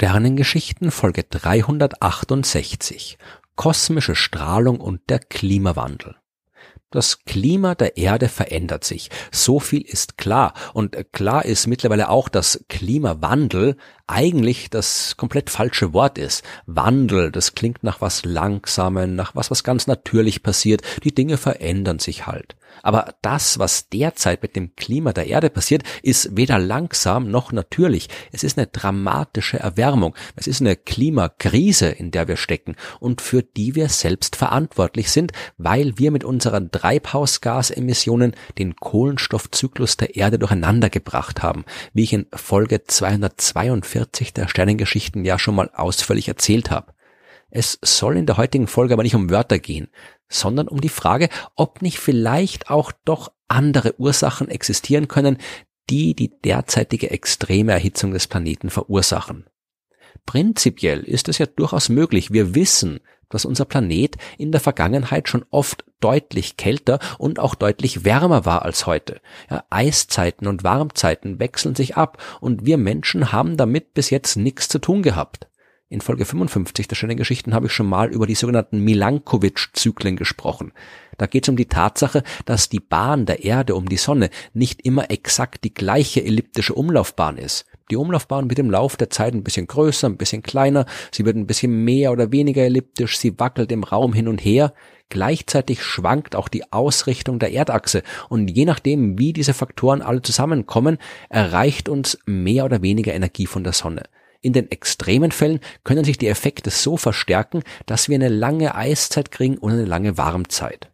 Sternengeschichten Folge 368 Kosmische Strahlung und der Klimawandel. Das Klima der Erde verändert sich. So viel ist klar. Und klar ist mittlerweile auch, dass Klimawandel eigentlich das komplett falsche Wort ist. Wandel, das klingt nach was Langsamen, nach was, was ganz natürlich passiert. Die Dinge verändern sich halt. Aber das, was derzeit mit dem Klima der Erde passiert, ist weder langsam noch natürlich. Es ist eine dramatische Erwärmung. Es ist eine Klimakrise, in der wir stecken und für die wir selbst verantwortlich sind, weil wir mit unseren Treibhausgasemissionen den Kohlenstoffzyklus der Erde durcheinander gebracht haben, wie ich in Folge 242 der Sternengeschichten ja schon mal ausführlich erzählt habe. Es soll in der heutigen Folge aber nicht um Wörter gehen, sondern um die Frage, ob nicht vielleicht auch doch andere Ursachen existieren können, die die derzeitige extreme Erhitzung des Planeten verursachen. Prinzipiell ist es ja durchaus möglich. Wir wissen, dass unser Planet in der Vergangenheit schon oft deutlich kälter und auch deutlich wärmer war als heute. Ja, Eiszeiten und Warmzeiten wechseln sich ab und wir Menschen haben damit bis jetzt nichts zu tun gehabt. In Folge 55 der schönen Geschichten habe ich schon mal über die sogenannten Milankovitch-Zyklen gesprochen. Da geht es um die Tatsache, dass die Bahn der Erde um die Sonne nicht immer exakt die gleiche elliptische Umlaufbahn ist. Die Umlaufbahn wird im Lauf der Zeit ein bisschen größer, ein bisschen kleiner, sie wird ein bisschen mehr oder weniger elliptisch, sie wackelt im Raum hin und her. Gleichzeitig schwankt auch die Ausrichtung der Erdachse und je nachdem, wie diese Faktoren alle zusammenkommen, erreicht uns mehr oder weniger Energie von der Sonne. In den extremen Fällen können sich die Effekte so verstärken, dass wir eine lange Eiszeit kriegen und eine lange Warmzeit.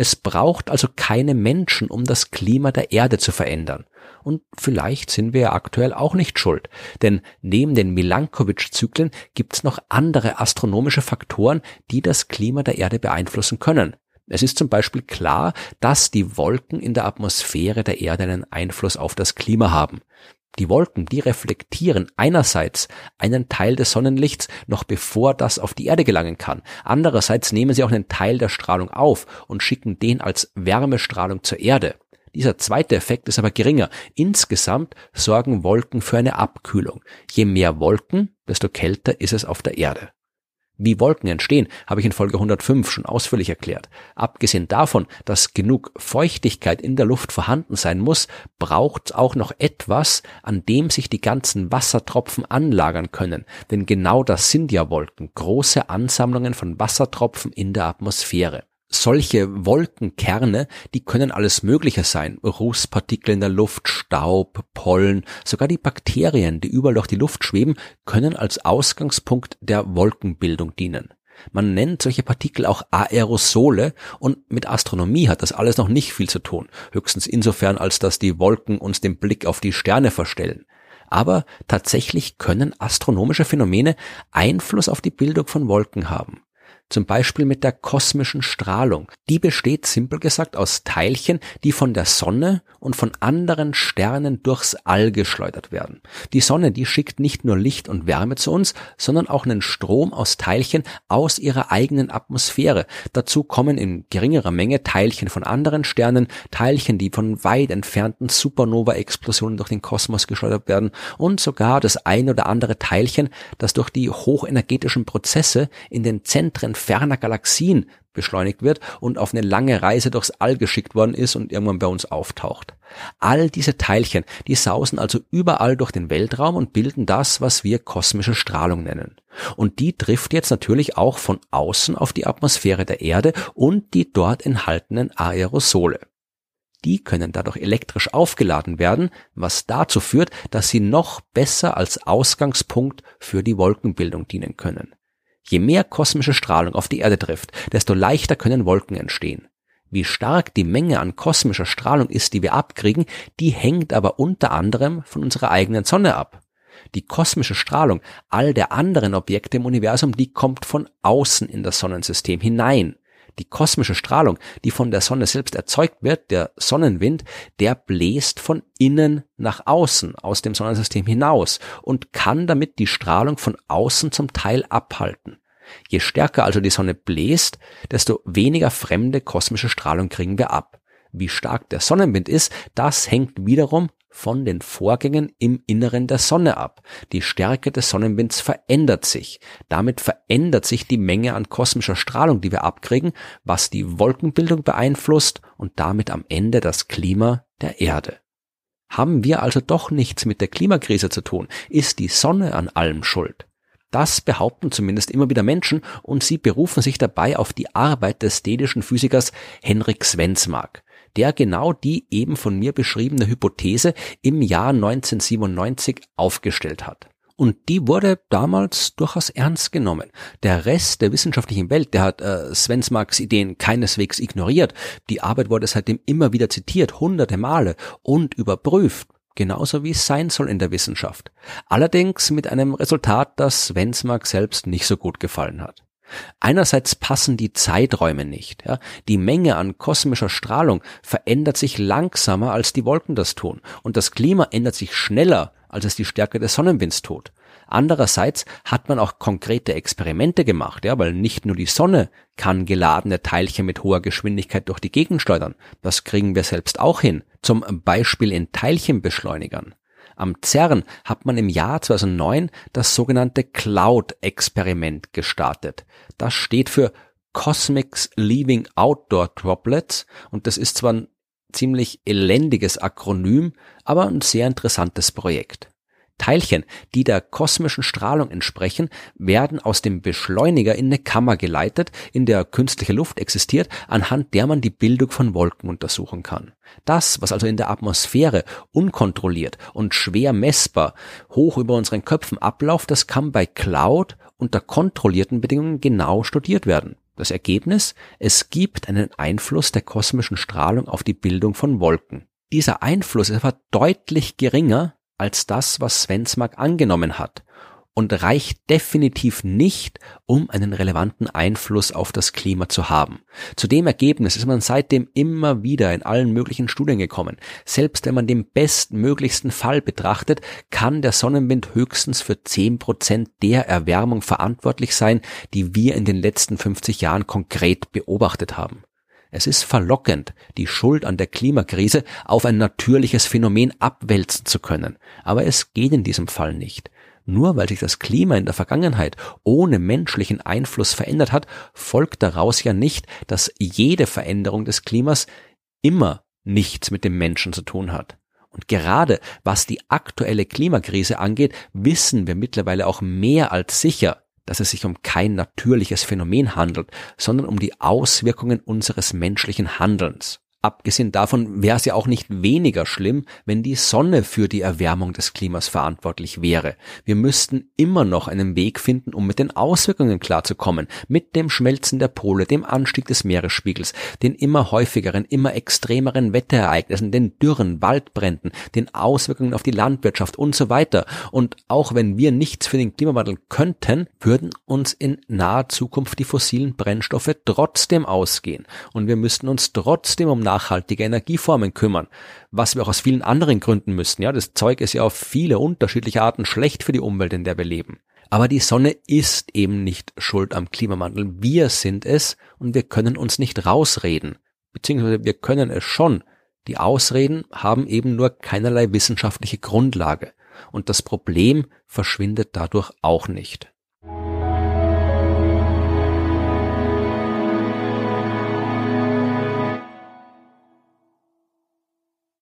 Es braucht also keine Menschen, um das Klima der Erde zu verändern. Und vielleicht sind wir ja aktuell auch nicht schuld, denn neben den Milankovitch-Zyklen gibt's noch andere astronomische Faktoren, die das Klima der Erde beeinflussen können. Es ist zum Beispiel klar, dass die Wolken in der Atmosphäre der Erde einen Einfluss auf das Klima haben. Die Wolken, die reflektieren einerseits einen Teil des Sonnenlichts noch bevor das auf die Erde gelangen kann. Andererseits nehmen sie auch einen Teil der Strahlung auf und schicken den als Wärmestrahlung zur Erde. Dieser zweite Effekt ist aber geringer. Insgesamt sorgen Wolken für eine Abkühlung. Je mehr Wolken, desto kälter ist es auf der Erde. Wie Wolken entstehen, habe ich in Folge 105 schon ausführlich erklärt. Abgesehen davon, dass genug Feuchtigkeit in der Luft vorhanden sein muss, braucht es auch noch etwas, an dem sich die ganzen Wassertropfen anlagern können. Denn genau das sind ja Wolken, große Ansammlungen von Wassertropfen in der Atmosphäre solche Wolkenkerne, die können alles Mögliche sein. Rußpartikel in der Luft, Staub, Pollen, sogar die Bakterien, die überall durch die Luft schweben, können als Ausgangspunkt der Wolkenbildung dienen. Man nennt solche Partikel auch Aerosole und mit Astronomie hat das alles noch nicht viel zu tun, höchstens insofern, als dass die Wolken uns den Blick auf die Sterne verstellen. Aber tatsächlich können astronomische Phänomene Einfluss auf die Bildung von Wolken haben zum Beispiel mit der kosmischen Strahlung. Die besteht simpel gesagt aus Teilchen, die von der Sonne und von anderen Sternen durchs All geschleudert werden. Die Sonne, die schickt nicht nur Licht und Wärme zu uns, sondern auch einen Strom aus Teilchen aus ihrer eigenen Atmosphäre. Dazu kommen in geringerer Menge Teilchen von anderen Sternen, Teilchen, die von weit entfernten Supernova-Explosionen durch den Kosmos geschleudert werden und sogar das ein oder andere Teilchen, das durch die hochenergetischen Prozesse in den Zentren ferner Galaxien beschleunigt wird und auf eine lange Reise durchs All geschickt worden ist und irgendwann bei uns auftaucht. All diese Teilchen, die sausen also überall durch den Weltraum und bilden das, was wir kosmische Strahlung nennen. Und die trifft jetzt natürlich auch von außen auf die Atmosphäre der Erde und die dort enthaltenen Aerosole. Die können dadurch elektrisch aufgeladen werden, was dazu führt, dass sie noch besser als Ausgangspunkt für die Wolkenbildung dienen können. Je mehr kosmische Strahlung auf die Erde trifft, desto leichter können Wolken entstehen. Wie stark die Menge an kosmischer Strahlung ist, die wir abkriegen, die hängt aber unter anderem von unserer eigenen Sonne ab. Die kosmische Strahlung all der anderen Objekte im Universum, die kommt von außen in das Sonnensystem hinein. Die kosmische Strahlung, die von der Sonne selbst erzeugt wird, der Sonnenwind, der bläst von innen nach außen aus dem Sonnensystem hinaus und kann damit die Strahlung von außen zum Teil abhalten. Je stärker also die Sonne bläst, desto weniger fremde kosmische Strahlung kriegen wir ab. Wie stark der Sonnenwind ist, das hängt wiederum von den Vorgängen im Inneren der Sonne ab. Die Stärke des Sonnenwinds verändert sich. Damit verändert sich die Menge an kosmischer Strahlung, die wir abkriegen, was die Wolkenbildung beeinflusst und damit am Ende das Klima der Erde. Haben wir also doch nichts mit der Klimakrise zu tun? Ist die Sonne an allem schuld? Das behaupten zumindest immer wieder Menschen und sie berufen sich dabei auf die Arbeit des dänischen Physikers Henrik Svensmark, der genau die eben von mir beschriebene Hypothese im Jahr 1997 aufgestellt hat. Und die wurde damals durchaus ernst genommen. Der Rest der wissenschaftlichen Welt, der hat äh, Svensmarks Ideen keineswegs ignoriert. Die Arbeit wurde seitdem immer wieder zitiert, hunderte Male und überprüft genauso wie es sein soll in der Wissenschaft. Allerdings mit einem Resultat, das Svensmark selbst nicht so gut gefallen hat. Einerseits passen die Zeiträume nicht. Ja. Die Menge an kosmischer Strahlung verändert sich langsamer, als die Wolken das tun. Und das Klima ändert sich schneller, als es die Stärke des Sonnenwinds tut. Andererseits hat man auch konkrete Experimente gemacht, ja, weil nicht nur die Sonne kann geladene Teilchen mit hoher Geschwindigkeit durch die Gegend schleudern. Das kriegen wir selbst auch hin. Zum Beispiel in Teilchenbeschleunigern. Am CERN hat man im Jahr 2009 das sogenannte Cloud-Experiment gestartet. Das steht für Cosmics Leaving Outdoor Droplets und das ist zwar ein ziemlich elendiges Akronym, aber ein sehr interessantes Projekt. Teilchen, die der kosmischen Strahlung entsprechen, werden aus dem Beschleuniger in eine Kammer geleitet, in der künstliche Luft existiert, anhand der man die Bildung von Wolken untersuchen kann. Das, was also in der Atmosphäre unkontrolliert und schwer messbar hoch über unseren Köpfen abläuft, das kann bei Cloud unter kontrollierten Bedingungen genau studiert werden. Das Ergebnis? Es gibt einen Einfluss der kosmischen Strahlung auf die Bildung von Wolken. Dieser Einfluss ist aber deutlich geringer als das, was Svensmark angenommen hat und reicht definitiv nicht, um einen relevanten Einfluss auf das Klima zu haben. Zu dem Ergebnis ist man seitdem immer wieder in allen möglichen Studien gekommen. Selbst wenn man den bestmöglichsten Fall betrachtet, kann der Sonnenwind höchstens für 10% der Erwärmung verantwortlich sein, die wir in den letzten 50 Jahren konkret beobachtet haben. Es ist verlockend, die Schuld an der Klimakrise auf ein natürliches Phänomen abwälzen zu können, aber es geht in diesem Fall nicht. Nur weil sich das Klima in der Vergangenheit ohne menschlichen Einfluss verändert hat, folgt daraus ja nicht, dass jede Veränderung des Klimas immer nichts mit dem Menschen zu tun hat. Und gerade was die aktuelle Klimakrise angeht, wissen wir mittlerweile auch mehr als sicher, dass es sich um kein natürliches Phänomen handelt, sondern um die Auswirkungen unseres menschlichen Handelns. Abgesehen davon wäre es ja auch nicht weniger schlimm, wenn die Sonne für die Erwärmung des Klimas verantwortlich wäre. Wir müssten immer noch einen Weg finden, um mit den Auswirkungen klarzukommen, mit dem Schmelzen der Pole, dem Anstieg des Meeresspiegels, den immer häufigeren, immer extremeren Wetterereignissen, den Dürren, Waldbränden, den Auswirkungen auf die Landwirtschaft und so weiter. Und auch wenn wir nichts für den Klimawandel könnten, würden uns in naher Zukunft die fossilen Brennstoffe trotzdem ausgehen. Und wir müssten uns trotzdem um nachhaltige Energieformen kümmern, was wir auch aus vielen anderen Gründen müssen. Ja, das Zeug ist ja auf viele unterschiedliche Arten schlecht für die Umwelt, in der wir leben. Aber die Sonne ist eben nicht schuld am Klimawandel. Wir sind es und wir können uns nicht rausreden. Beziehungsweise wir können es schon. Die Ausreden haben eben nur keinerlei wissenschaftliche Grundlage. Und das Problem verschwindet dadurch auch nicht.